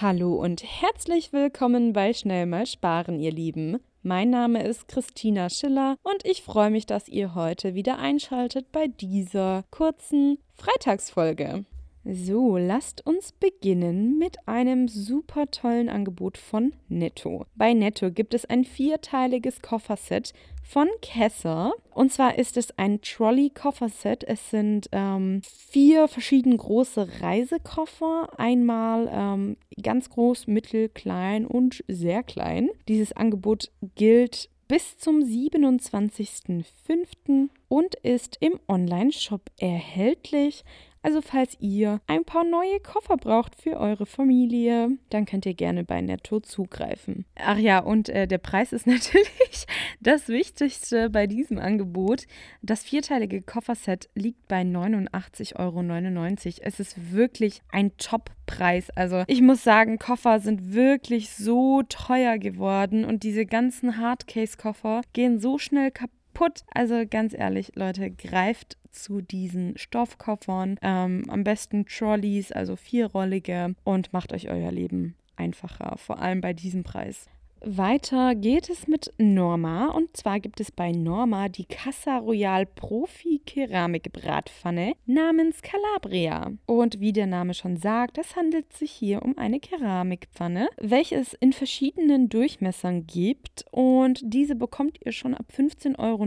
Hallo und herzlich willkommen bei Schnell mal sparen, ihr Lieben. Mein Name ist Christina Schiller und ich freue mich, dass ihr heute wieder einschaltet bei dieser kurzen Freitagsfolge. So, lasst uns beginnen mit einem super tollen Angebot von Netto. Bei Netto gibt es ein vierteiliges Kofferset von Kesser. Und zwar ist es ein Trolley-Kofferset. Es sind ähm, vier verschiedene große Reisekoffer. Einmal ähm, ganz groß, mittel, klein und sehr klein. Dieses Angebot gilt bis zum 27.05. und ist im Online-Shop erhältlich. Also falls ihr ein paar neue Koffer braucht für eure Familie, dann könnt ihr gerne bei Netto zugreifen. Ach ja, und äh, der Preis ist natürlich das Wichtigste bei diesem Angebot. Das vierteilige Kofferset liegt bei 89,99 Euro. Es ist wirklich ein Top-Preis. Also ich muss sagen, Koffer sind wirklich so teuer geworden und diese ganzen Hardcase-Koffer gehen so schnell kaputt. Also ganz ehrlich, Leute, greift zu diesen Stoffkoffern. Ähm, am besten Trolleys, also vierrollige und macht euch euer Leben einfacher, vor allem bei diesem Preis. Weiter geht es mit Norma und zwar gibt es bei Norma die Casa Royal Profi Keramik Bratpfanne namens Calabria. Und wie der Name schon sagt, es handelt sich hier um eine Keramikpfanne, welche es in verschiedenen Durchmessern gibt und diese bekommt ihr schon ab 15,99 Euro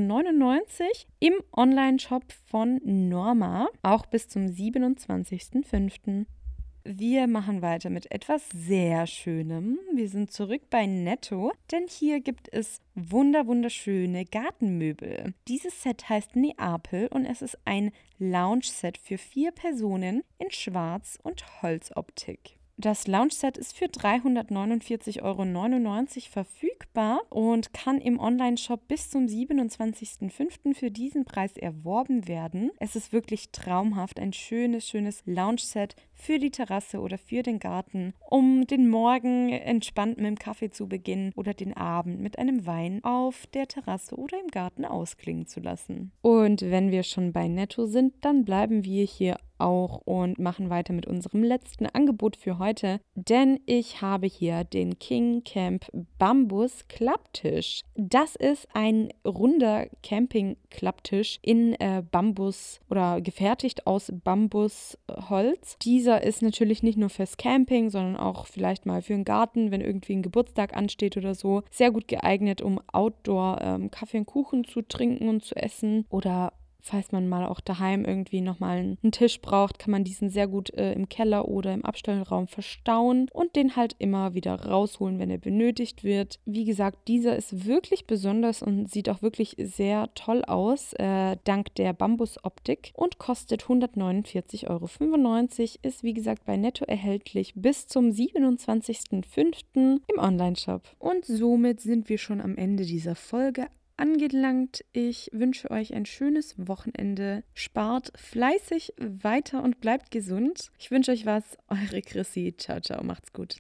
im Online-Shop von Norma, auch bis zum 27.05. Wir machen weiter mit etwas sehr Schönem. Wir sind zurück bei Netto, denn hier gibt es wunder wunderschöne Gartenmöbel. Dieses Set heißt Neapel und es ist ein Lounge-Set für vier Personen in Schwarz und Holzoptik. Das Lounge-Set ist für 349,99 Euro verfügbar und kann im Online-Shop bis zum 27.05. für diesen Preis erworben werden. Es ist wirklich traumhaft, ein schönes, schönes Lounge-Set für die Terrasse oder für den Garten, um den Morgen entspannt mit dem Kaffee zu beginnen oder den Abend mit einem Wein auf der Terrasse oder im Garten ausklingen zu lassen. Und wenn wir schon bei Netto sind, dann bleiben wir hier auch und machen weiter mit unserem letzten Angebot für heute, denn ich habe hier den King Camp Bambus Klapptisch. Das ist ein runder Camping Klapptisch in äh, Bambus oder gefertigt aus Bambusholz. Dieser ist natürlich nicht nur fürs Camping, sondern auch vielleicht mal für den Garten, wenn irgendwie ein Geburtstag ansteht oder so. Sehr gut geeignet, um Outdoor ähm, Kaffee und Kuchen zu trinken und zu essen oder falls man mal auch daheim irgendwie nochmal einen Tisch braucht, kann man diesen sehr gut äh, im Keller oder im Abstellraum verstauen und den halt immer wieder rausholen, wenn er benötigt wird. Wie gesagt, dieser ist wirklich besonders und sieht auch wirklich sehr toll aus, äh, dank der Bambusoptik und kostet 149,95 Euro. Ist wie gesagt bei Netto erhältlich bis zum 27.05. im Onlineshop. Und somit sind wir schon am Ende dieser Folge angelangt. Ich wünsche euch ein schönes Wochenende. Spart fleißig weiter und bleibt gesund. Ich wünsche euch was. Eure Chrissy. Ciao, ciao. Macht's gut.